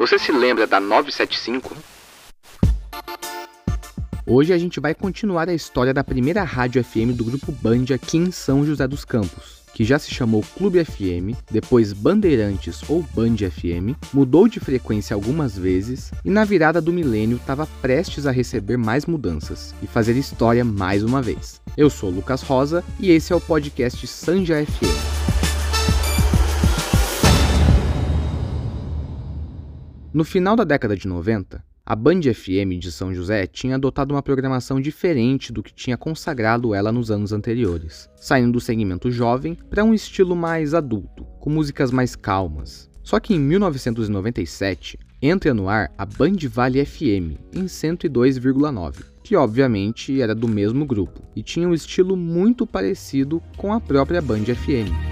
Você se lembra da 975? Hoje a gente vai continuar a história da primeira rádio FM do Grupo Band aqui em São José dos Campos que já se chamou Clube FM, depois Bandeirantes ou Band FM, mudou de frequência algumas vezes e na virada do milênio estava prestes a receber mais mudanças e fazer história mais uma vez. Eu sou Lucas Rosa e esse é o podcast Sanja FM. No final da década de 90, a Band FM de São José tinha adotado uma programação diferente do que tinha consagrado ela nos anos anteriores, saindo do segmento jovem para um estilo mais adulto, com músicas mais calmas. Só que em 1997 entra no ar a Band Vale FM em 102,9, que obviamente era do mesmo grupo e tinha um estilo muito parecido com a própria Band FM.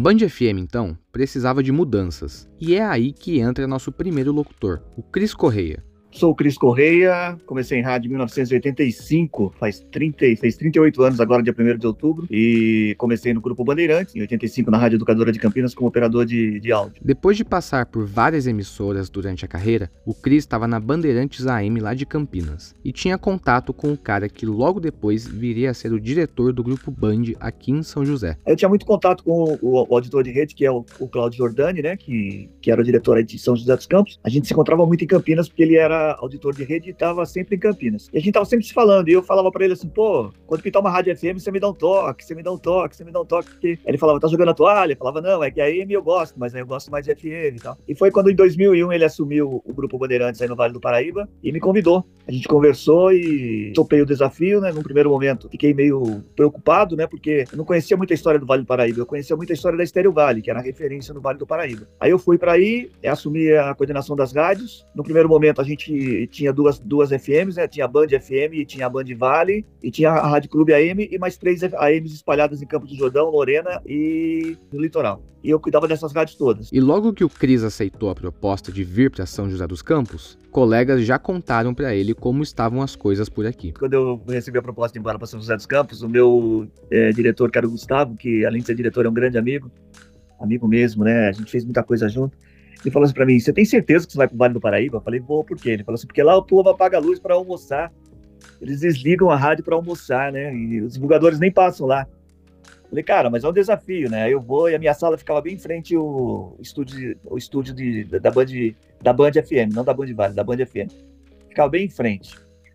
A Band FM, então, precisava de mudanças, e é aí que entra nosso primeiro locutor, o Cris Correia. Sou o Cris Correia, comecei em rádio em 1985, faz, 30, fez 38 anos agora, dia 1 de outubro, e comecei no Grupo Bandeirantes, em 85, na Rádio Educadora de Campinas, como operador de, de áudio. Depois de passar por várias emissoras durante a carreira, o Cris estava na Bandeirantes AM lá de Campinas, e tinha contato com o cara que logo depois viria a ser o diretor do Grupo Band aqui em São José. Eu tinha muito contato com o, o auditor de rede, que é o, o Claudio Giordani, né, que, que era o diretor de São José dos Campos. A gente se encontrava muito em Campinas, porque ele era auditor de rede e estava sempre em Campinas. E a gente tava sempre se falando, e eu falava para ele assim, pô, quando pintar uma rádio FM, você me dá um toque, você me dá um toque, você me dá um toque. Porque ele falava, tá jogando a toalha? Eu falava, não, é que a AM eu gosto, mas eu gosto mais de FM e tal. E foi quando em 2001 ele assumiu o Grupo Bandeirantes aí no Vale do Paraíba e me convidou. A gente conversou e topei o desafio, né? Num primeiro momento fiquei meio preocupado, né? Porque eu não conhecia muita história do Vale do Paraíba, eu conhecia muita história da Estéreo Vale, que era a referência no Vale do Paraíba. Aí eu fui para aí, assumi a coordenação das rádios. No primeiro momento a gente tinha duas, duas FMs, né? Tinha a Band FM, tinha a Band Vale, e tinha a Rádio Clube AM e mais três AMs espalhadas em Campos do Jordão, Lorena e no litoral. E eu cuidava dessas rádios todas. E logo que o Cris aceitou a proposta de vir para São José dos Campos, colegas já contaram para ele como estavam as coisas por aqui. Quando eu recebi a proposta de ir embora para São José dos Campos, o meu é, diretor, que era o Gustavo, que além de ser diretor é um grande amigo, amigo mesmo, né? A gente fez muita coisa junto. Ele falou assim para mim: Você tem certeza que você vai pro Vale do Paraíba? Eu falei: Vou, por quê? Ele falou assim: Porque lá o povo apaga a luz para almoçar. Eles desligam a rádio para almoçar, né? E os divulgadores nem passam lá. Eu falei, cara, mas é um desafio, né? Eu vou e a minha sala ficava bem em frente o estúdio, o estúdio de, da, Band, da Band FM, não da Band Vale, da Band FM. Ficava bem em frente.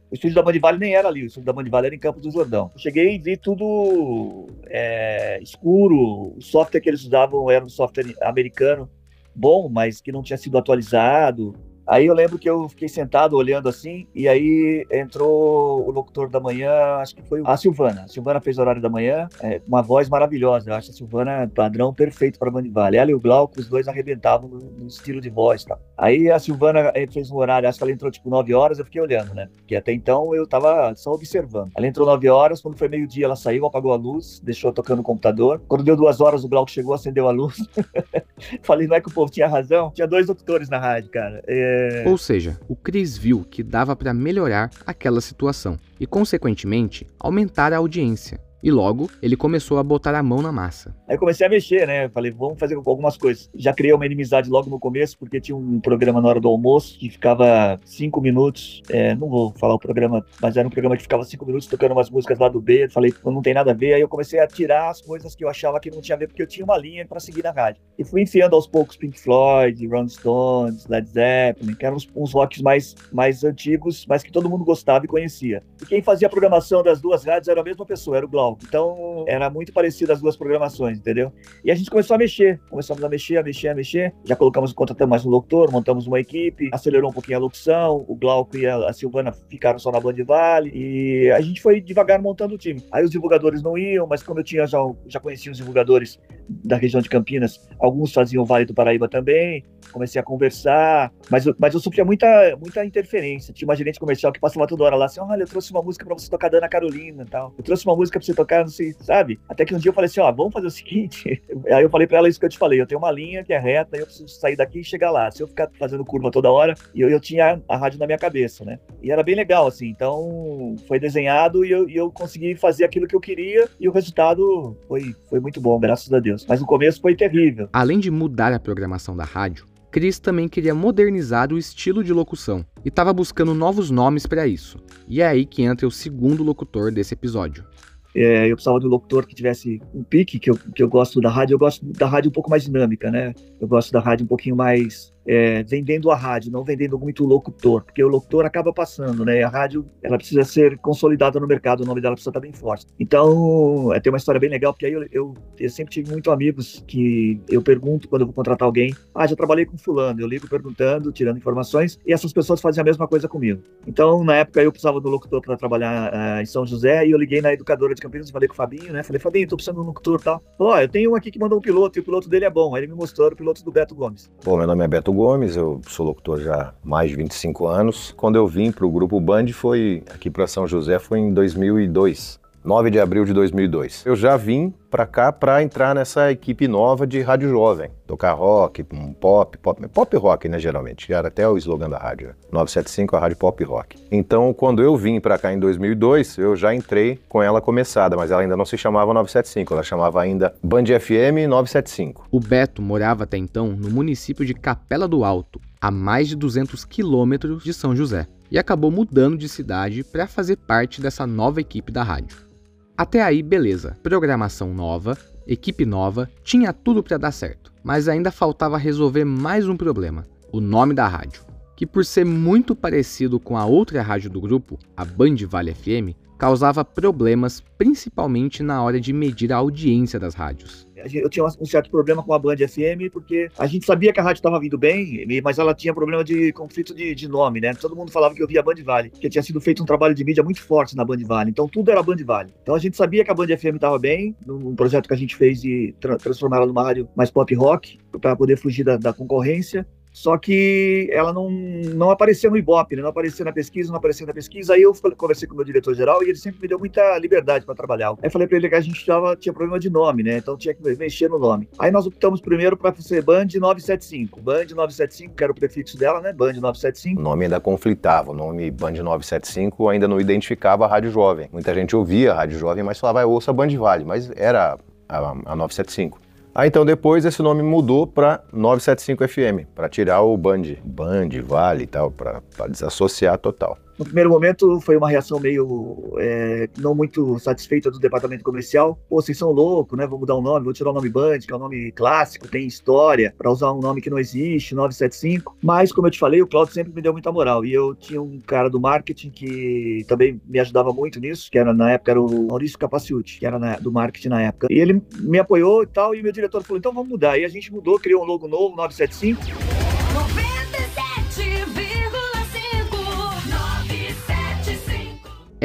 O estúdio da Band Vale nem era ali, o estúdio da Band Vale era em Campos do Jordão. Eu cheguei e vi tudo é, escuro, o software que eles usavam era um software americano, bom, mas que não tinha sido atualizado. Aí eu lembro que eu fiquei sentado olhando assim, e aí entrou o locutor da manhã, acho que foi a Silvana. A Silvana fez o horário da manhã, é, uma voz maravilhosa. Eu acho a Silvana padrão perfeito para Band. Ela e o Glauco, os dois arrebentavam no, no estilo de voz tá? Aí a Silvana eh, fez um horário, acho que ela entrou tipo 9 horas, eu fiquei olhando, né? Porque até então eu tava só observando. Ela entrou 9 horas, quando foi meio-dia ela saiu, apagou a luz, deixou tocando o computador. Quando deu duas horas, o Glauco chegou, acendeu a luz. Falei, não é que o povo tinha razão? Tinha dois locutores na rádio, cara. É é... Ou seja, o Cris viu que dava para melhorar aquela situação e, consequentemente, aumentar a audiência e logo ele começou a botar a mão na massa. Aí comecei a mexer, né? Falei, vamos fazer algumas coisas. Já criei uma inimizade logo no começo, porque tinha um programa na hora do almoço que ficava cinco minutos. É, não vou falar o programa, mas era um programa que ficava cinco minutos tocando umas músicas lá do B. Falei, não tem nada a ver. Aí eu comecei a tirar as coisas que eu achava que não tinha a ver, porque eu tinha uma linha para seguir na rádio. E fui enfiando aos poucos Pink Floyd, Rolling Stones, Led Zeppelin, que eram uns, uns rocks mais, mais antigos, mas que todo mundo gostava e conhecia. E quem fazia a programação das duas rádios era a mesma pessoa, era o Glauco. Então, era muito parecido as duas programações, entendeu? E a gente começou a mexer, começamos a mexer, a mexer, a mexer. Já colocamos, contratamos mais um locutor, montamos uma equipe, acelerou um pouquinho a locução. O Glauco e a, Silvana ficaram só na Band Vale. E a gente foi devagar montando o time. Aí os divulgadores não iam, mas como eu tinha já, já conhecia os divulgadores da região de Campinas, alguns faziam o Vale do Paraíba também, comecei a conversar, mas, mas eu sofria muita, muita interferência. Tinha uma gerente comercial que passava toda hora lá assim: olha, eu trouxe uma música pra você tocar da Ana Carolina e tal. Eu trouxe uma música pra você tocar, não sei, sabe? Até que um dia eu falei assim: ó, vamos fazer o seguinte. Aí eu falei pra ela isso que eu te falei: eu tenho uma linha que é reta, eu preciso sair daqui e chegar lá. Se eu ficar fazendo curva toda hora, eu, eu tinha a rádio na minha cabeça, né? E era bem legal, assim. Então foi desenhado e eu, e eu consegui fazer aquilo que eu queria e o resultado foi, foi muito bom, graças a Deus. Mas no começo foi terrível. Além de mudar a programação da rádio, Chris também queria modernizar o estilo de locução e estava buscando novos nomes para isso. E é aí que entra o segundo locutor desse episódio. É, eu precisava de um locutor que tivesse um pique, que eu, que eu gosto da rádio. Eu gosto da rádio um pouco mais dinâmica, né? Eu gosto da rádio um pouquinho mais é, vendendo a rádio, não vendendo muito o locutor, porque o locutor acaba passando, né? A rádio, ela precisa ser consolidada no mercado, o nome dela precisa estar bem forte. Então, é, tem uma história bem legal, porque aí eu, eu, eu sempre tive muitos amigos que eu pergunto quando eu vou contratar alguém, ah, já trabalhei com fulano, eu ligo perguntando, tirando informações, e essas pessoas fazem a mesma coisa comigo. Então, na época, eu precisava do locutor para trabalhar uh, em São José, e eu liguei na educadora de Campinas, falei com o Fabinho, né? Falei, Fabinho, tô precisando de um locutor e tal. Ó, oh, eu tenho um aqui que mandou um piloto, e o piloto dele é bom. Aí ele me mostrou o piloto do Beto Gomes. Bom, meu nome é Beto Gomes, eu sou locutor já há mais de 25 anos. Quando eu vim para o Grupo Band, foi aqui para São José, foi em 2002. 9 de abril de 2002. Eu já vim para cá para entrar nessa equipe nova de rádio jovem, tocar rock, pop, pop, pop rock, né, geralmente, era até o slogan da rádio, 975 a rádio pop rock. Então, quando eu vim para cá em 2002, eu já entrei com ela começada, mas ela ainda não se chamava 975, ela chamava ainda Band FM 975. O Beto morava até então no município de Capela do Alto, a mais de 200 quilômetros de São José, e acabou mudando de cidade para fazer parte dessa nova equipe da rádio. Até aí, beleza. Programação nova, equipe nova, tinha tudo para dar certo. Mas ainda faltava resolver mais um problema: o nome da rádio. Que por ser muito parecido com a outra rádio do grupo, a Band Vale FM, causava problemas principalmente na hora de medir a audiência das rádios eu tinha um certo problema com a Band FM, porque a gente sabia que a rádio estava vindo bem, mas ela tinha problema de conflito de, de, nome, né? Todo mundo falava que eu via Band Vale, que tinha sido feito um trabalho de mídia muito forte na Band Vale. Então tudo era Band Vale. Então a gente sabia que a Band FM estava bem, num projeto que a gente fez de tra transformar ela numa rádio mais pop rock, para poder fugir da, da concorrência só que ela não, não aparecia no Ibope, né? não aparecia na pesquisa, não aparecia na pesquisa. Aí eu conversei com o meu diretor-geral e ele sempre me deu muita liberdade para trabalhar. Aí falei para ele que a gente tava, tinha problema de nome, né? Então tinha que mexer no nome. Aí nós optamos primeiro para ser Band 975. Band 975, que era o prefixo dela, né? Band 975. O nome ainda conflitava, o nome Band 975 ainda não identificava a Rádio Jovem. Muita gente ouvia a Rádio Jovem, mas falava, ouça Band Vale, mas era a, a 975. Aí então depois esse nome mudou para 975 FM, para tirar o Band, Band, Vale e tal, para desassociar total. No primeiro momento foi uma reação meio é, não muito satisfeita do departamento comercial. Pô, vocês são loucos, né? Vou mudar o nome, vou tirar o nome Band, que é um nome clássico, tem história, para usar um nome que não existe, 975. Mas, como eu te falei, o Claudio sempre me deu muita moral. E eu tinha um cara do marketing que também me ajudava muito nisso, que era na época era o Maurício Capaciuti, que era na, do marketing na época. E ele me apoiou e tal, e meu diretor falou: então vamos mudar. E a gente mudou, criou um logo novo, 975.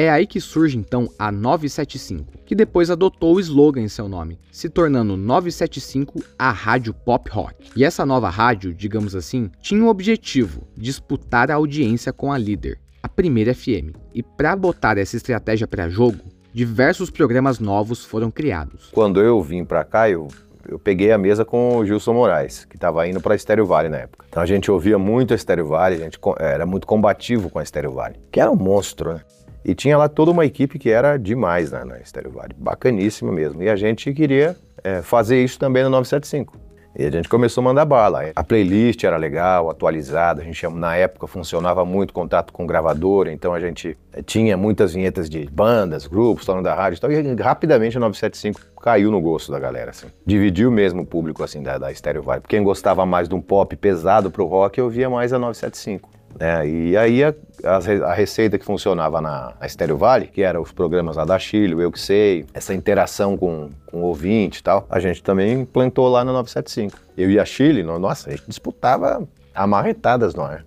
É aí que surge então a 975, que depois adotou o slogan em seu nome, se tornando 975 a rádio pop rock. E essa nova rádio, digamos assim, tinha o objetivo disputar a audiência com a líder, a primeira FM. E para botar essa estratégia para jogo, diversos programas novos foram criados. Quando eu vim para cá, eu eu peguei a mesa com o Gilson Moraes, que estava indo para Estéreo Vale na época. Então a gente ouvia muito a Estéreo Vale, a gente era muito combativo com a Estéreo Vale, que era um monstro, né? E tinha lá toda uma equipe que era demais né, na Estéreo Vale, bacaníssima mesmo. E a gente queria é, fazer isso também no 975. E a gente começou a mandar bala. A playlist era legal, atualizada, a gente na época funcionava muito contato com gravadora, então a gente é, tinha muitas vinhetas de bandas, grupos, falando da rádio e tal, e rapidamente a 975 caiu no gosto da galera, assim. Dividiu mesmo o público, assim, da, da Stereo Vibe. Quem gostava mais de um pop pesado pro rock, eu via mais a 975. Né? E aí a, a, receita que funcionava na, Stereo Vale, que eram os programas lá da Chile, Eu Que Sei, essa interação com, com o ouvinte e tal, a gente também implantou lá na 975. Eu e a Chile, nossa, a gente disputava amarretadas, não é?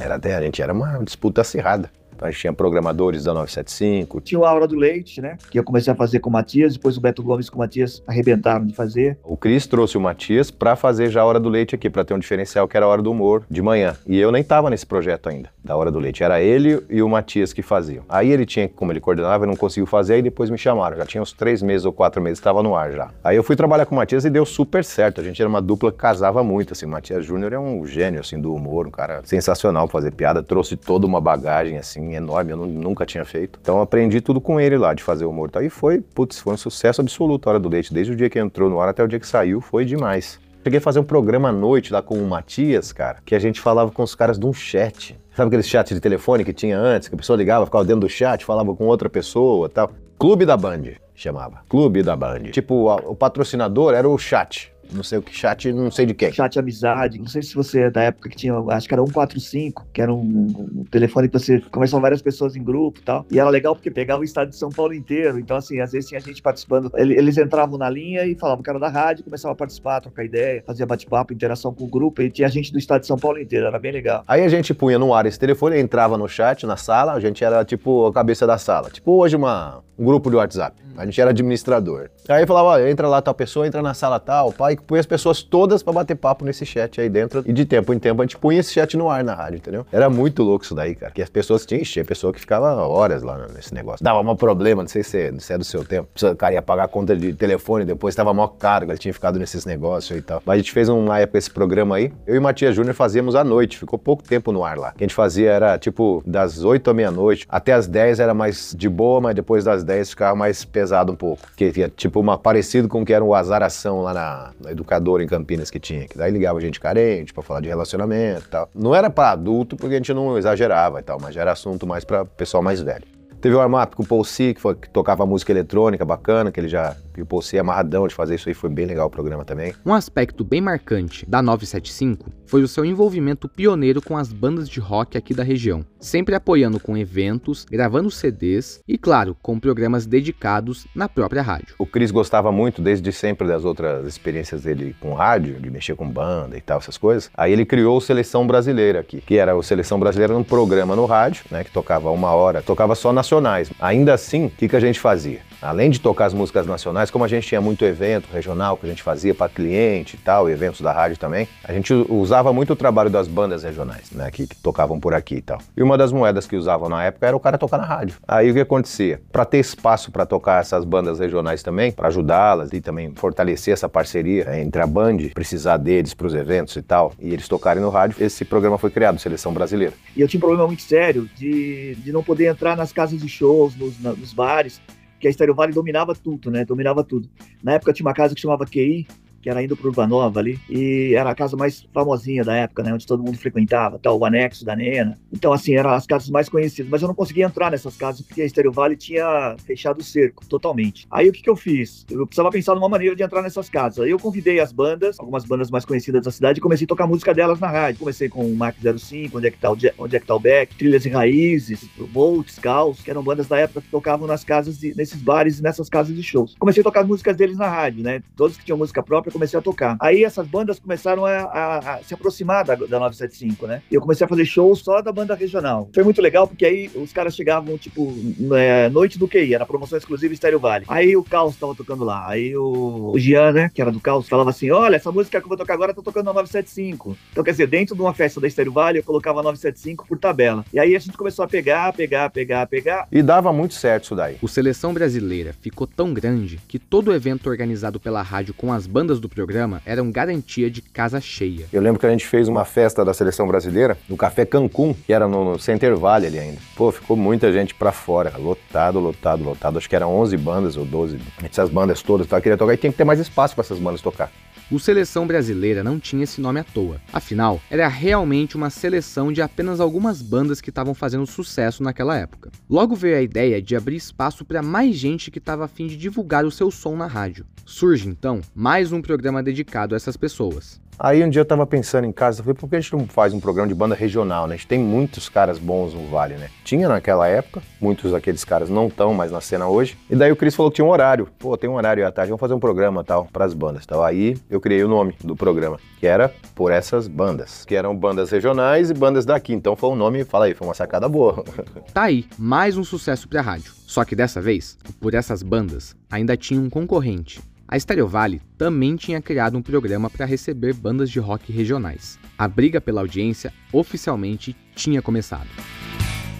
Era a gente era uma disputa acirrada. A gente tinha programadores da 975. Tinha o A Hora do Leite, né? Que eu comecei a fazer com o Matias, depois o Beto Gomes com o Matias arrebentaram de fazer. O Cris trouxe o Matias para fazer já a Hora do Leite aqui, para ter um diferencial que era a Hora do Humor de manhã. E eu nem tava nesse projeto ainda, da Hora do Leite. Era ele e o Matias que faziam. Aí ele tinha, como ele coordenava, não conseguiu fazer, e depois me chamaram. Já tinha uns três meses ou quatro meses, estava no ar já. Aí eu fui trabalhar com o Matias e deu super certo. A gente era uma dupla que casava muito, assim. O Matias Júnior é um gênio, assim, do humor, um cara sensacional pra fazer piada. Trouxe toda uma bagagem, assim, enorme. Eu não, nunca tinha feito. Então aprendi tudo com ele lá, de fazer humor. Tá? E foi, putz, foi um sucesso absoluto a Hora do Leite. Desde o dia que entrou no ar até o dia que saiu, foi demais. Cheguei a fazer um programa à noite lá com o Matias, cara, que a gente falava com os caras de um chat. Sabe aqueles chats de telefone que tinha antes, que a pessoa ligava, ficava dentro do chat, falava com outra pessoa tal? Clube da Band, chamava. Clube da Band. Tipo, o patrocinador era o chat não sei o que, chat, não sei de quem. Chat amizade, não sei se você é da época que tinha, acho que era 145, que era um, um telefone que você conversava várias pessoas em grupo e tal. E era legal porque pegava o estado de São Paulo inteiro. Então, assim, às vezes tinha gente participando. Eles entravam na linha e falavam que era da rádio, começava a participar, trocar ideia, fazia bate-papo, interação com o grupo. E tinha gente do estado de São Paulo inteiro, era bem legal. Aí a gente punha no ar esse telefone, entrava no chat, na sala, a gente era tipo a cabeça da sala. Tipo hoje uma, um grupo de WhatsApp. A gente era administrador. Aí falava, ó, entra lá tal pessoa, entra na sala tal, pai, punha as pessoas todas para bater papo nesse chat aí dentro. E de tempo em tempo a gente punha esse chat no ar na rádio, entendeu? Era muito louco isso daí, cara. Que as pessoas tinham, tinha pessoa que ficava horas lá nesse negócio. Dava um problema, não sei se é, se é do seu tempo. O cara ia pagar a conta de telefone, depois tava maior carga, ele tinha ficado nesses negócios e tal. Mas a gente fez uma época esse programa aí. Eu e Matias Júnior fazíamos à noite, ficou pouco tempo no ar lá. O que a gente fazia era tipo das 8 à meia-noite, até as 10 era mais de boa, mas depois das 10 ficava mais pesado um pouco. Que tinha tipo uma parecido com o que era o Azaração lá na Educadora em Campinas que tinha. Que daí ligava gente carente pra falar de relacionamento e tal. Não era pra adulto, porque a gente não exagerava e tal, mas era assunto mais pra pessoal mais velho. Teve o warm-up com o Paul C, que, foi, que tocava música eletrônica bacana, que ele já e o Paul C amarradão de fazer isso aí, foi bem legal o programa também. Um aspecto bem marcante da 975 foi o seu envolvimento pioneiro com as bandas de rock aqui da região, sempre apoiando com eventos, gravando CDs e, claro, com programas dedicados na própria rádio. O Cris gostava muito, desde sempre, das outras experiências dele com rádio, de mexer com banda e tal, essas coisas. Aí ele criou o Seleção Brasileira aqui, que era o Seleção Brasileira num programa no rádio, né, que tocava uma hora, tocava só nacionais. Ainda assim, o que, que a gente fazia? Além de tocar as músicas nacionais, como a gente tinha muito evento regional que a gente fazia para cliente e tal, eventos da rádio também, a gente usava muito o trabalho das bandas regionais, né, que, que tocavam por aqui e tal. E uma das moedas que usavam na época era o cara tocar na rádio. Aí o que acontecia? Para ter espaço para tocar essas bandas regionais também, para ajudá-las e também fortalecer essa parceria entre a Band, precisar deles para os eventos e tal, e eles tocarem no rádio, esse programa foi criado, Seleção Brasileira. E eu tinha um problema muito sério de, de não poder entrar nas casas de shows, nos, nos bares, que a Estéreo Vale dominava tudo, né? Dominava tudo. Na época tinha uma casa que chamava QI, que era indo pro Urbanova ali, e era a casa mais famosinha da época, né, onde todo mundo frequentava, tal, o anexo da Nena. Então, assim, eram as casas mais conhecidas, mas eu não conseguia entrar nessas casas porque a Estéreo Vale tinha fechado o cerco totalmente. Aí o que, que eu fiz? Eu precisava pensar numa maneira de entrar nessas casas. Aí eu convidei as bandas, algumas bandas mais conhecidas da cidade, e comecei a tocar música delas na rádio. Comecei com o Mark 05, Onde é que tá o, Onde é que tá o Beck, Trilhas e Raízes, Volts, Caos, que eram bandas da época que tocavam nas casas, de, nesses bares e nessas casas de shows. Comecei a tocar as músicas deles na rádio, né? Todos que tinham música própria, comecei a tocar. Aí essas bandas começaram a, a, a se aproximar da, da 975, né? E eu comecei a fazer shows só da banda regional. Foi muito legal porque aí os caras chegavam, tipo, é, noite do QI, era promoção exclusiva Estéreo Vale. Aí o Caos tava tocando lá. Aí o, o Gian, né, que era do Caos, falava assim: olha, essa música que eu vou tocar agora, tô tocando na 975. Então, quer dizer, dentro de uma festa da Estéreo Vale, eu colocava 975 por tabela. E aí a gente começou a pegar, pegar, pegar, pegar. E dava muito certo isso daí. O Seleção Brasileira ficou tão grande que todo evento organizado pela rádio com as bandas do programa eram garantia de casa cheia. Eu lembro que a gente fez uma festa da seleção brasileira no Café Cancún, que era no Center Valley ali ainda. Pô, ficou muita gente pra fora, lotado, lotado, lotado. Acho que eram 11 bandas ou 12. Essas bandas todas, tá? queria tocar e tem que ter mais espaço para essas bandas tocar. O Seleção Brasileira não tinha esse nome à toa. Afinal, era realmente uma seleção de apenas algumas bandas que estavam fazendo sucesso naquela época. Logo veio a ideia de abrir espaço para mais gente que estava a fim de divulgar o seu som na rádio. Surge então mais um programa dedicado a essas pessoas. Aí um dia eu tava pensando em casa, falei, por que a gente não faz um programa de banda regional, né? A gente tem muitos caras bons no Vale, né? Tinha naquela época, muitos daqueles caras não estão mais na cena hoje. E daí o Cris falou que tinha um horário. Pô, tem um horário à tarde, vamos fazer um programa tal, pras bandas. Tal. Aí eu criei o nome do programa, que era Por Essas Bandas, que eram bandas regionais e bandas daqui. Então foi um nome, fala aí, foi uma sacada boa. Tá aí, mais um sucesso pra rádio. Só que dessa vez, por essas bandas, ainda tinha um concorrente. A Stereo Valley também tinha criado um programa para receber bandas de rock regionais. A briga pela audiência oficialmente tinha começado.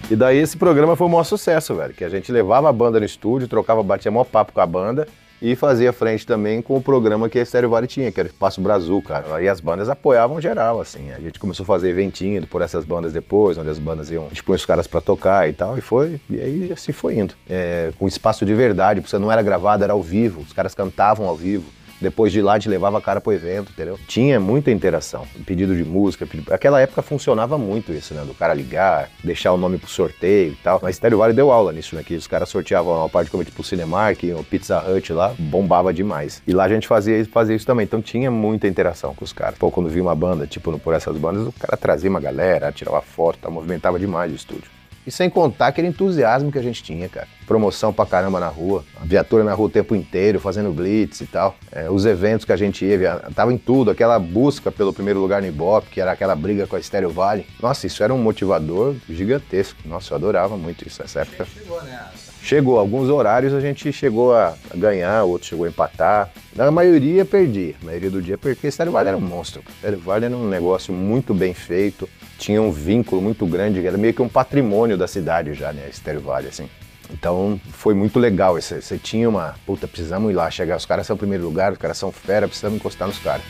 E daí esse programa foi um maior sucesso, velho. Que a gente levava a banda no estúdio, trocava, batia maior papo com a banda e fazia frente também com o programa que a Estéreo Vale tinha, que era Espaço Brasil, cara. Aí as bandas apoiavam geral, assim. A gente começou a fazer eventinho por essas bandas depois, onde as bandas iam, põe os caras pra tocar e tal, e foi, e aí assim foi indo. É, com espaço de verdade, porque não era gravado, era ao vivo, os caras cantavam ao vivo. Depois de lá, gente levava a cara pro evento, entendeu? Tinha muita interação. Pedido de música. Pedido... Aquela época funcionava muito isso, né? Do cara ligar, deixar o nome pro sorteio e tal. Mas Stereo Vale deu aula nisso, né? Que os caras sorteavam uma parte como tipo Cinemark, o Pizza Hut lá, bombava demais. E lá a gente fazia, fazia isso também. Então tinha muita interação com os caras. Pô, quando via uma banda, tipo, por essas bandas, o cara trazia uma galera, tirava foto, tá, movimentava demais o estúdio. E sem contar aquele entusiasmo que a gente tinha, cara. Promoção pra caramba na rua, viatura na rua o tempo inteiro, fazendo blitz e tal. É, os eventos que a gente ia, tava em tudo, aquela busca pelo primeiro lugar no Ibope, que era aquela briga com a Estéreo Vale. Nossa, isso era um motivador gigantesco. Nossa, eu adorava muito isso nessa época. Chegou, né? Chegou, alguns horários a gente chegou a ganhar, outros chegou a empatar. Na maioria perdi, a maioria do dia perdi, porque Estéreo Vale era um monstro. Estéreo Vale era um negócio muito bem feito, tinha um vínculo muito grande, era meio que um patrimônio da cidade já, né, Estéreo Vale, assim. Então foi muito legal. Você tinha uma. Puta, precisamos ir lá chegar. Os caras são o primeiro lugar, os caras são fera, precisamos encostar nos caras.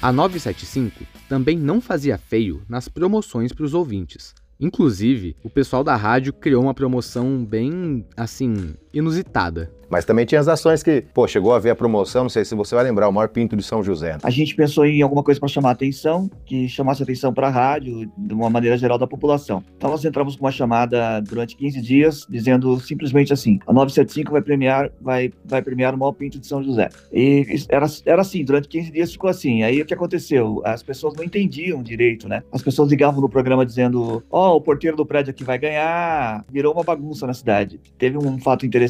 A 975 também não fazia feio nas promoções para os ouvintes. Inclusive, o pessoal da rádio criou uma promoção bem, assim, inusitada. Mas também tinha as ações que, pô, chegou a ver a promoção, não sei se você vai lembrar, o maior pinto de São José. A gente pensou em alguma coisa para chamar a atenção, que chamasse atenção para a rádio, de uma maneira geral da população. Então nós entramos com uma chamada durante 15 dias, dizendo simplesmente assim: a 975 vai premiar, vai, vai premiar o maior pinto de São José. E era, era assim, durante 15 dias ficou assim. Aí o que aconteceu? As pessoas não entendiam direito, né? As pessoas ligavam no programa dizendo: ó, oh, o porteiro do prédio aqui vai ganhar. Virou uma bagunça na cidade. Teve um fato interessante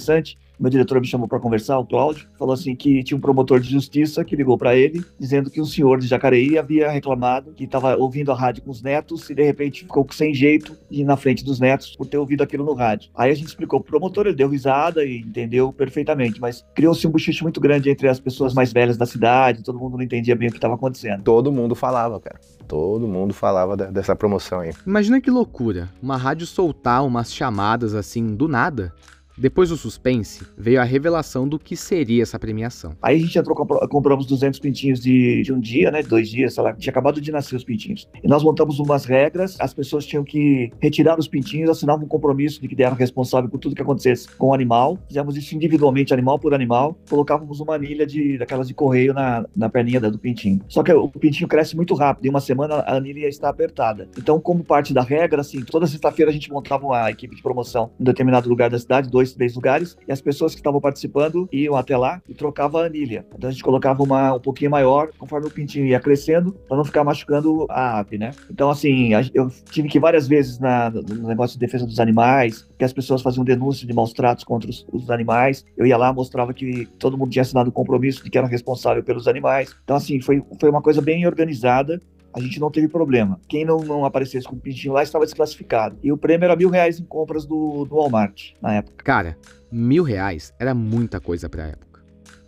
meu diretor me chamou para conversar, o Cláudio, falou assim que tinha um promotor de justiça que ligou para ele, dizendo que um senhor de Jacareí havia reclamado que estava ouvindo a rádio com os netos e de repente ficou sem jeito ir na frente dos netos por ter ouvido aquilo no rádio. Aí a gente explicou pro promotor, ele deu risada e entendeu perfeitamente, mas criou-se um buchicho muito grande entre as pessoas mais velhas da cidade, todo mundo não entendia bem o que estava acontecendo. Todo mundo falava, cara. Todo mundo falava dessa promoção aí. Imagina que loucura, uma rádio soltar umas chamadas assim do nada depois do suspense, veio a revelação do que seria essa premiação. Aí a gente entrou, compramos 200 pintinhos de, de um dia, né, de dois dias, sei lá, tinha acabado de nascer os pintinhos. E nós montamos umas regras, as pessoas tinham que retirar os pintinhos, assinavam um compromisso de que eram responsáveis por tudo que acontecesse com o animal. Fizemos isso individualmente, animal por animal, colocávamos uma anilha de, daquelas de correio na, na perninha do pintinho. Só que o pintinho cresce muito rápido, em uma semana a anilha está apertada. Então, como parte da regra, assim, toda sexta-feira a gente montava uma equipe de promoção em determinado lugar da cidade, dois dois, três lugares, e as pessoas que estavam participando iam até lá e trocavam a anilha. Então a gente colocava uma um pouquinho maior, conforme o pintinho ia crescendo, para não ficar machucando a ave, né? Então, assim, eu tive que várias vezes na, no negócio de defesa dos animais, que as pessoas faziam denúncia de maus tratos contra os, os animais, eu ia lá, mostrava que todo mundo tinha assinado o compromisso de que era responsável pelos animais. Então, assim, foi, foi uma coisa bem organizada a gente não teve problema. Quem não, não aparecesse com o pintinho lá estava desclassificado. E o prêmio era mil reais em compras do, do Walmart na época. Cara, mil reais era muita coisa pra época.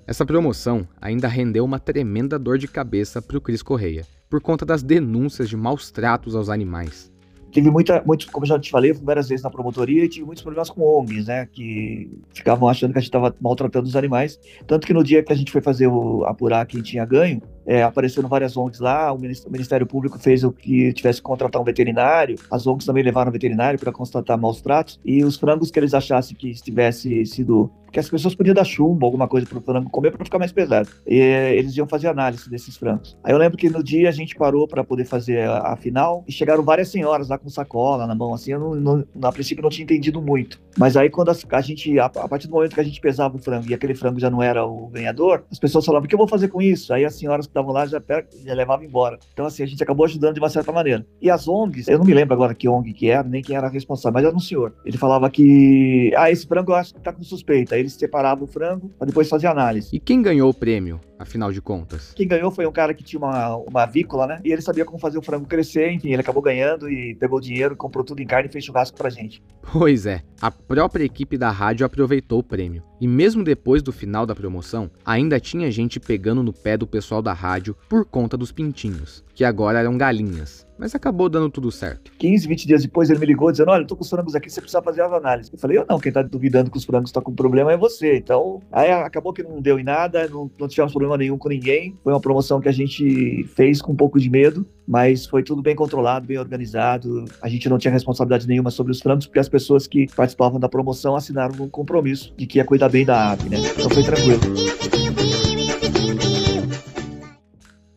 Essa promoção ainda rendeu uma tremenda dor de cabeça pro Cris Correia, por conta das denúncias de maus tratos aos animais tive muita, muito, como eu já te falei, várias vezes na promotoria e tive muitos problemas com ONGs, né, que ficavam achando que a gente estava maltratando os animais. Tanto que no dia que a gente foi fazer o apurar quem tinha ganho, é, apareceram várias ONGs lá, o Ministério Público fez o que tivesse que contratar um veterinário, as ONGs também levaram o veterinário para constatar maus tratos, e os frangos que eles achassem que tivesse sido que as pessoas podiam dar chumbo, alguma coisa pro frango comer para ficar mais pesado. E eles iam fazer análise desses frangos. Aí eu lembro que no dia a gente parou para poder fazer a, a, final e chegaram várias senhoras lá com sacola na mão, assim, eu não, não, na princípio não tinha entendido muito. Mas aí quando a, a gente, a, a, partir do momento que a gente pesava o frango e aquele frango já não era o ganhador, as pessoas falavam, o que eu vou fazer com isso? Aí as senhoras que estavam lá já, já levavam embora. Então assim, a gente acabou ajudando de uma certa maneira. E as ONGs, eu não me lembro agora que ONG que era, nem quem era responsável, mas era um senhor. Ele falava que, ah, esse frango eu acho que tá com suspeita. Aí eles separavam o frango para depois fazer análise. E quem ganhou o prêmio? afinal de contas? Quem ganhou foi um cara que tinha uma, uma avícola, né? E ele sabia como fazer o frango crescer, enfim, ele acabou ganhando e pegou dinheiro, comprou tudo em carne e fez churrasco pra gente. Pois é, a própria equipe da rádio aproveitou o prêmio. E mesmo depois do final da promoção, ainda tinha gente pegando no pé do pessoal da rádio por conta dos pintinhos, que agora eram galinhas. Mas acabou dando tudo certo. 15, 20 dias depois ele me ligou dizendo: Olha, eu tô com os frangos aqui, você precisa fazer as análises. Eu falei: Eu não, quem tá duvidando que os frangos estão com problema é você. Então, aí acabou que não deu em nada, não, não tivemos problema nenhum com ninguém. Foi uma promoção que a gente fez com um pouco de medo, mas foi tudo bem controlado, bem organizado. A gente não tinha responsabilidade nenhuma sobre os frangos, porque as pessoas que participavam da promoção assinaram um compromisso de que ia cuidar bem da ave, né? Então foi tranquilo.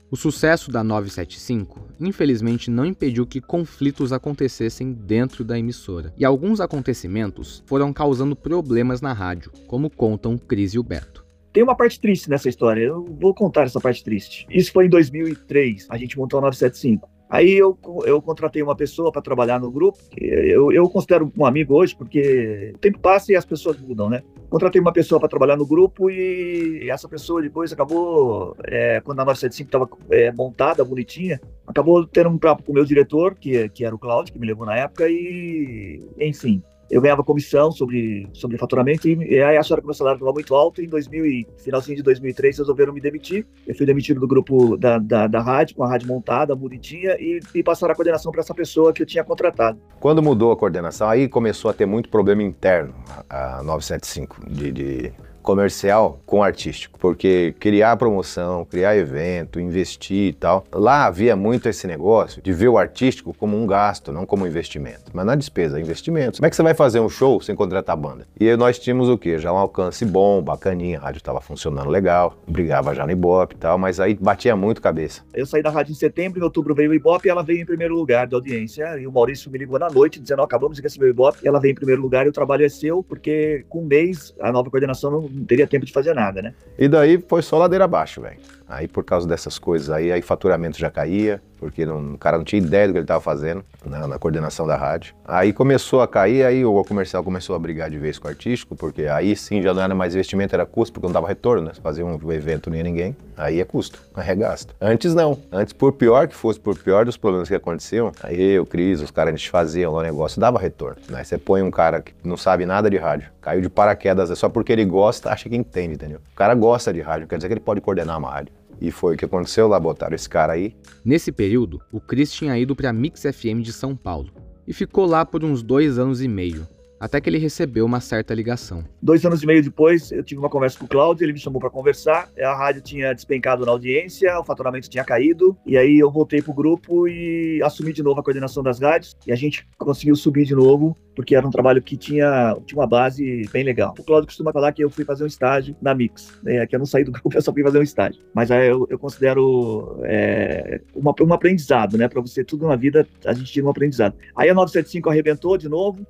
O sucesso da 975, infelizmente, não impediu que conflitos acontecessem dentro da emissora, e alguns acontecimentos foram causando problemas na rádio, como contam Cris e o Beto. Tem uma parte triste nessa história, eu vou contar essa parte triste. Isso foi em 2003, a gente montou a 975. Aí eu, eu contratei uma pessoa para trabalhar no grupo, eu, eu considero um amigo hoje, porque o tempo passa e as pessoas mudam, né? Contratei uma pessoa para trabalhar no grupo e essa pessoa depois acabou, é, quando a 975 estava é, montada, bonitinha, acabou tendo um papo com o meu diretor, que, que era o Cláudio, que me levou na época, e enfim, eu ganhava comissão sobre, sobre faturamento e, e aí acharam que meu salário estava muito alto e em 2000 finalzinho de 2003 resolveram me demitir. Eu fui demitido do grupo da, da, da rádio, com a rádio montada, bonitinha e, e passaram a coordenação para essa pessoa que eu tinha contratado. Quando mudou a coordenação, aí começou a ter muito problema interno, a 975, de, de comercial com artístico, porque criar promoção, criar evento, investir e tal. Lá havia muito esse negócio de ver o artístico como um gasto, não como um investimento. Mas na despesa, investimento. Como é que você vai fazer um show sem contratar banda? E nós tínhamos o quê? Já um alcance bom, bacaninha, a rádio estava funcionando legal, brigava já no Ibope e tal, mas aí batia muito cabeça. Eu saí da rádio em setembro, em outubro veio o Ibope e ela veio em primeiro lugar da audiência. E o Maurício me ligou na noite dizendo: acabamos de receber o Ibope, e ela veio em primeiro lugar e o trabalho é seu, porque com um mês a nova coordenação não não teria tempo de fazer nada, né? E daí foi só ladeira abaixo, velho. Aí por causa dessas coisas aí, aí faturamento já caía, porque não, o cara não tinha ideia do que ele estava fazendo na, na, coordenação da rádio. Aí começou a cair, aí o comercial começou a brigar de vez com o artístico, porque aí sim já não era mais investimento, era custo, porque não dava retorno, né? Fazer um evento ia ninguém, aí é custo, é gasto. Antes não, antes por pior que fosse, por pior dos problemas que aconteciam, aí eu, Cris, os caras a gente faziam lá o negócio, dava retorno. Né? Você põe um cara que não sabe nada de rádio, caiu de paraquedas, é só porque ele gosta, acha que entende, entendeu? O cara gosta de rádio, quer dizer que ele pode coordenar uma rádio. E foi o que aconteceu lá, botaram esse cara aí. Nesse período, o Chris tinha ido para Mix FM de São Paulo e ficou lá por uns dois anos e meio, até que ele recebeu uma certa ligação. Dois anos e meio depois, eu tive uma conversa com o Cláudio, ele me chamou para conversar. A rádio tinha despencado na audiência, o faturamento tinha caído, e aí eu voltei pro grupo e assumi de novo a coordenação das rádios, e a gente conseguiu subir de novo, porque era um trabalho que tinha, tinha uma base bem legal. O Cláudio costuma falar que eu fui fazer um estágio na Mix, né, que eu não saí do grupo, eu só fui fazer um estágio. Mas aí eu, eu considero é, uma, um aprendizado, né? Para você, tudo na vida, a gente tira um aprendizado. Aí a 975 arrebentou de novo,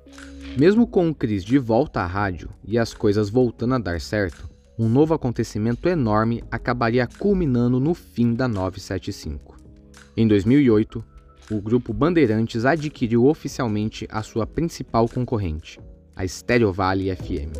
mesmo com o Chris de volta à rádio e as coisas voltando a dar certo, um novo acontecimento enorme acabaria culminando no fim da 975. Em 2008, o grupo Bandeirantes adquiriu oficialmente a sua principal concorrente, a Stereo Valley FM.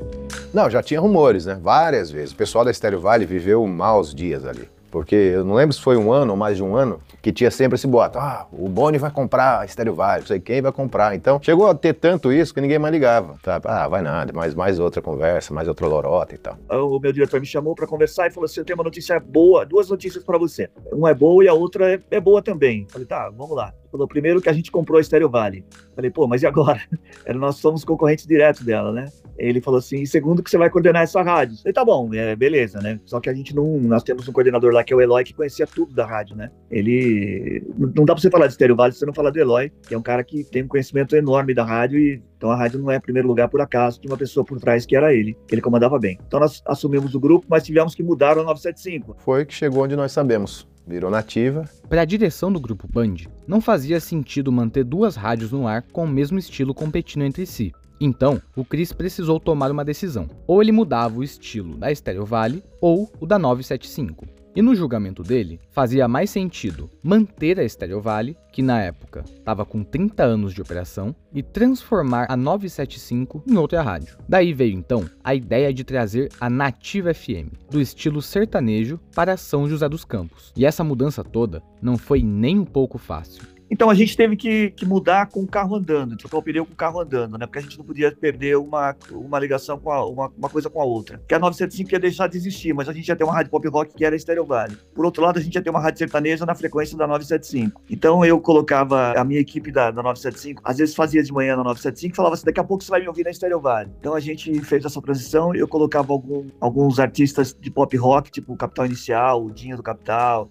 Não, já tinha rumores, né? Várias vezes. O pessoal da Stereo Valley viveu maus dias ali. Porque eu não lembro se foi um ano ou mais de um ano que tinha sempre esse boato. Ah, o Boni vai comprar a Estéreo Vale, não sei quem vai comprar. Então chegou a ter tanto isso que ninguém mais ligava. Ah, vai nada, mais, mais outra conversa, mais outra lorota e tal. O meu diretor me chamou para conversar e falou assim: eu tenho uma notícia boa, duas notícias para você. Uma é boa e a outra é, é boa também. Falei, tá, vamos lá. Falou, primeiro que a gente comprou a Estéreo Vale. Falei, pô, mas e agora? Nós somos concorrentes diretos dela, né? Ele falou assim, e segundo que você vai coordenar essa rádio. Falei, tá bom, é, beleza, né? Só que a gente não, nós temos um coordenador lá que é o Eloy, que conhecia tudo da rádio, né? Ele, não dá pra você falar de Estéreo Vale se você não falar do Eloy, que é um cara que tem um conhecimento enorme da rádio e então a rádio não é primeiro lugar por acaso, tinha uma pessoa por trás que era ele, que ele comandava bem. Então nós assumimos o grupo, mas tivemos que mudar o 975. Foi que chegou onde nós sabemos virou nativa. Para a direção do grupo Band, não fazia sentido manter duas rádios no ar com o mesmo estilo competindo entre si. Então, o Chris precisou tomar uma decisão. Ou ele mudava o estilo da Stereo Valley ou o da 975. E no julgamento dele, fazia mais sentido manter a Stereo Valley, que na época estava com 30 anos de operação, e transformar a 975 em outra rádio. Daí veio então a ideia de trazer a Nativa FM, do estilo sertanejo, para São José dos Campos. E essa mudança toda não foi nem um pouco fácil. Então a gente teve que, que mudar com o carro andando, trocar o pneu com o carro andando, né? Porque a gente não podia perder uma, uma ligação com a, uma, uma coisa com a outra. Que a 975 ia deixar de existir, mas a gente ia ter uma rádio pop rock que era Stereo Valley. Por outro lado, a gente ia ter uma rádio sertaneja na frequência da 975. Então eu colocava a minha equipe da, da 975, às vezes fazia de manhã na 975 e falava assim: daqui a pouco você vai me ouvir na Stereo Valley. Então a gente fez essa transição, eu colocava algum, alguns artistas de pop rock, tipo Capital Inicial, o Dinho do Capital,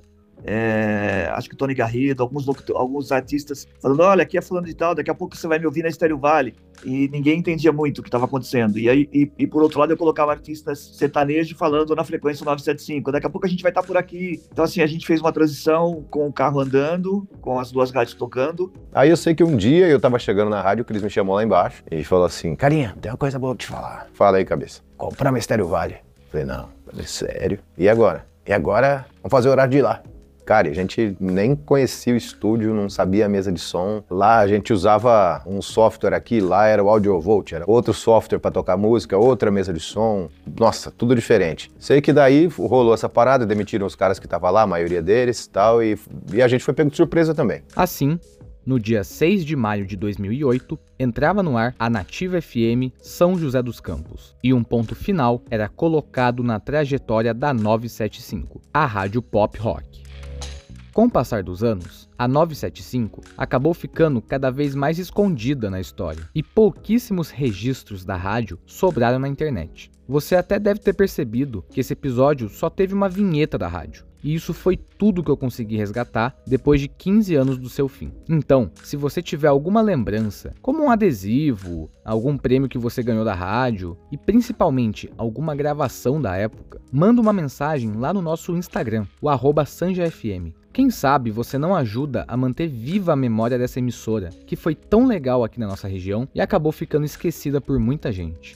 é, acho que o Tony Garrido, alguns, alguns artistas falando, olha, aqui é falando de tal, daqui a pouco você vai me ouvir na Estéreo Vale. E ninguém entendia muito o que estava acontecendo. E aí, e, e, por outro lado, eu colocava artistas sertanejos falando na frequência 975. Daqui a pouco a gente vai estar tá por aqui. Então, assim, a gente fez uma transição com o carro andando, com as duas rádios tocando. Aí eu sei que um dia eu tava chegando na rádio, o Cris me chamou lá embaixo e falou assim: Carinha, tem uma coisa boa pra te falar. Fala aí, cabeça. Comprar uma Estéreo Vale. Falei, não, falei, sério. E agora? E agora, vamos fazer o horário de ir lá. Cara, a gente nem conhecia o estúdio, não sabia a mesa de som. Lá a gente usava um software aqui, lá era o Audio Volt, era outro software para tocar música, outra mesa de som. Nossa, tudo diferente. Sei que daí rolou essa parada, demitiram os caras que estavam lá, a maioria deles tal, e, e a gente foi pego de surpresa também. Assim, no dia 6 de maio de 2008, entrava no ar a Nativa FM São José dos Campos, e um ponto final era colocado na trajetória da 975, a rádio pop rock. Com o passar dos anos, a 975 acabou ficando cada vez mais escondida na história e pouquíssimos registros da rádio sobraram na internet. Você até deve ter percebido que esse episódio só teve uma vinheta da rádio. E isso foi tudo que eu consegui resgatar depois de 15 anos do seu fim. Então, se você tiver alguma lembrança, como um adesivo, algum prêmio que você ganhou da rádio e principalmente alguma gravação da época, manda uma mensagem lá no nosso Instagram, o SanjaFM. Quem sabe você não ajuda a manter viva a memória dessa emissora, que foi tão legal aqui na nossa região e acabou ficando esquecida por muita gente.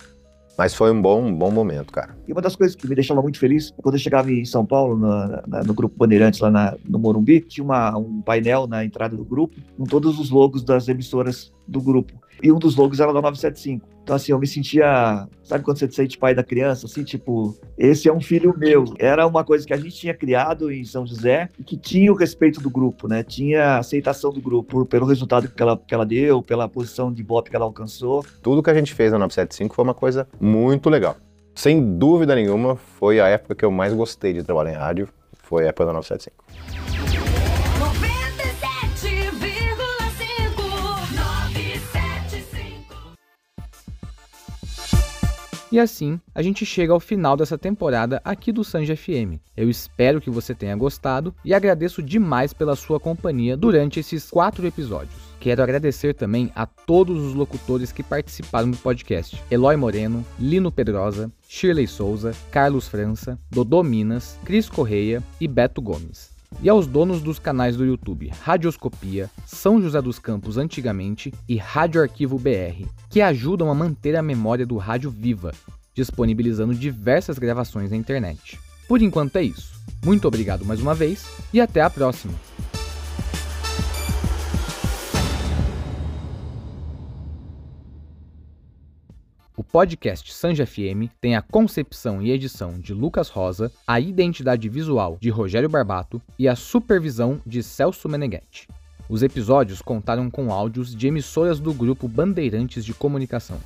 Mas foi um bom, um bom momento, cara. E uma das coisas que me deixava muito feliz, quando eu chegava em São Paulo, no, no Grupo Bandeirantes, lá na, no Morumbi, tinha uma, um painel na entrada do grupo, com todos os logos das emissoras do grupo e um dos logos era da 975. Então, assim, eu me sentia, sabe quando você se sente pai da criança? Assim, tipo, esse é um filho meu. Era uma coisa que a gente tinha criado em São José e que tinha o respeito do grupo, né? Tinha aceitação do grupo pelo resultado que ela, que ela deu, pela posição de bop que ela alcançou. Tudo que a gente fez na 975 foi uma coisa muito legal. Sem dúvida nenhuma, foi a época que eu mais gostei de trabalhar em rádio, foi a época da 975. E assim, a gente chega ao final dessa temporada aqui do Sanja FM. Eu espero que você tenha gostado e agradeço demais pela sua companhia durante esses quatro episódios. Quero agradecer também a todos os locutores que participaram do podcast: Eloy Moreno, Lino Pedrosa, Shirley Souza, Carlos França, Dodô Minas, Cris Correia e Beto Gomes e aos donos dos canais do YouTube Radioscopia, São José dos Campos antigamente e Rádio Arquivo BR, que ajudam a manter a memória do rádio viva, disponibilizando diversas gravações na internet. Por enquanto é isso. Muito obrigado mais uma vez e até a próxima! Podcast Sanja FM tem a concepção e edição de Lucas Rosa, a identidade visual de Rogério Barbato e a supervisão de Celso Meneghetti. Os episódios contaram com áudios de emissoras do grupo Bandeirantes de Comunicação.